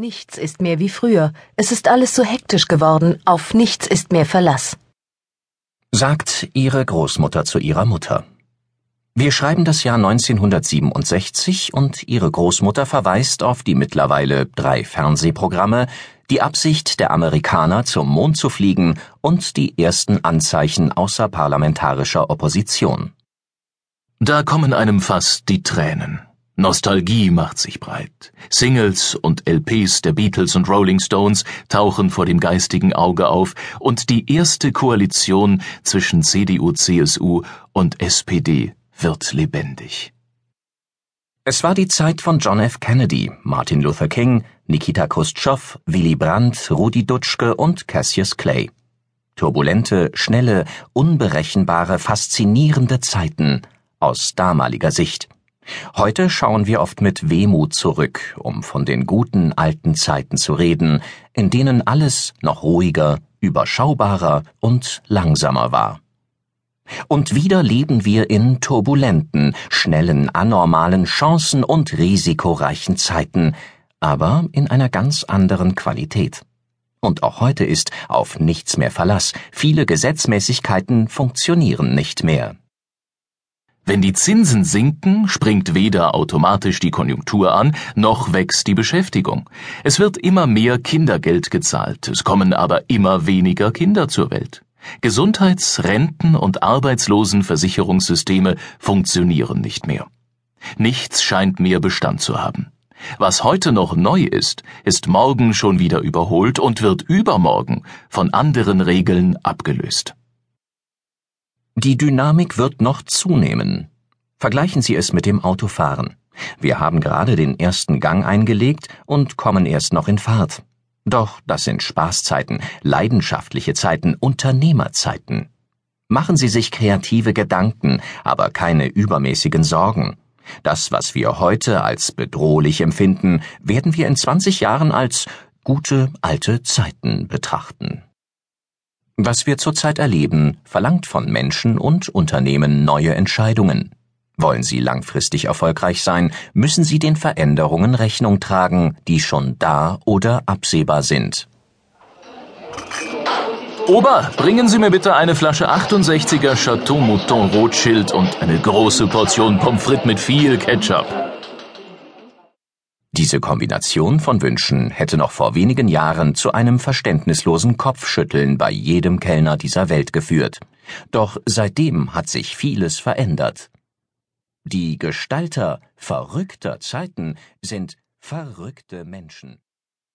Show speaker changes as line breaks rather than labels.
Nichts ist mehr wie früher. Es ist alles so hektisch geworden. Auf nichts ist mehr Verlass.
Sagt ihre Großmutter zu ihrer Mutter. Wir schreiben das Jahr 1967 und ihre Großmutter verweist auf die mittlerweile drei Fernsehprogramme, die Absicht der Amerikaner zum Mond zu fliegen und die ersten Anzeichen außerparlamentarischer Opposition.
Da kommen einem fast die Tränen. Nostalgie macht sich breit. Singles und LPs der Beatles und Rolling Stones tauchen vor dem geistigen Auge auf und die erste Koalition zwischen CDU, CSU und SPD wird lebendig.
Es war die Zeit von John F. Kennedy, Martin Luther King, Nikita Khrushchev, Willy Brandt, Rudi Dutschke und Cassius Clay. Turbulente, schnelle, unberechenbare, faszinierende Zeiten aus damaliger Sicht. Heute schauen wir oft mit Wehmut zurück, um von den guten alten Zeiten zu reden, in denen alles noch ruhiger, überschaubarer und langsamer war. Und wieder leben wir in turbulenten, schnellen, anormalen, chancen- und risikoreichen Zeiten, aber in einer ganz anderen Qualität. Und auch heute ist auf nichts mehr Verlass, viele Gesetzmäßigkeiten funktionieren nicht mehr.
Wenn die Zinsen sinken, springt weder automatisch die Konjunktur an, noch wächst die Beschäftigung. Es wird immer mehr Kindergeld gezahlt, es kommen aber immer weniger Kinder zur Welt. Gesundheits-, Renten- und Arbeitslosenversicherungssysteme funktionieren nicht mehr. Nichts scheint mehr Bestand zu haben. Was heute noch neu ist, ist morgen schon wieder überholt und wird übermorgen von anderen Regeln abgelöst.
Die Dynamik wird noch zunehmen. Vergleichen Sie es mit dem Autofahren. Wir haben gerade den ersten Gang eingelegt und kommen erst noch in Fahrt. Doch das sind Spaßzeiten, leidenschaftliche Zeiten, Unternehmerzeiten. Machen Sie sich kreative Gedanken, aber keine übermäßigen Sorgen. Das, was wir heute als bedrohlich empfinden, werden wir in 20 Jahren als gute alte Zeiten betrachten. Was wir zurzeit erleben, verlangt von Menschen und Unternehmen neue Entscheidungen. Wollen sie langfristig erfolgreich sein, müssen sie den Veränderungen Rechnung tragen, die schon da oder absehbar sind.
Ober, bringen Sie mir bitte eine Flasche 68er Chateau Mouton Rothschild und eine große Portion Pommes frites mit viel Ketchup.
Diese Kombination von Wünschen hätte noch vor wenigen Jahren zu einem verständnislosen Kopfschütteln bei jedem Kellner dieser Welt geführt. Doch seitdem hat sich vieles verändert. Die Gestalter verrückter Zeiten sind verrückte Menschen.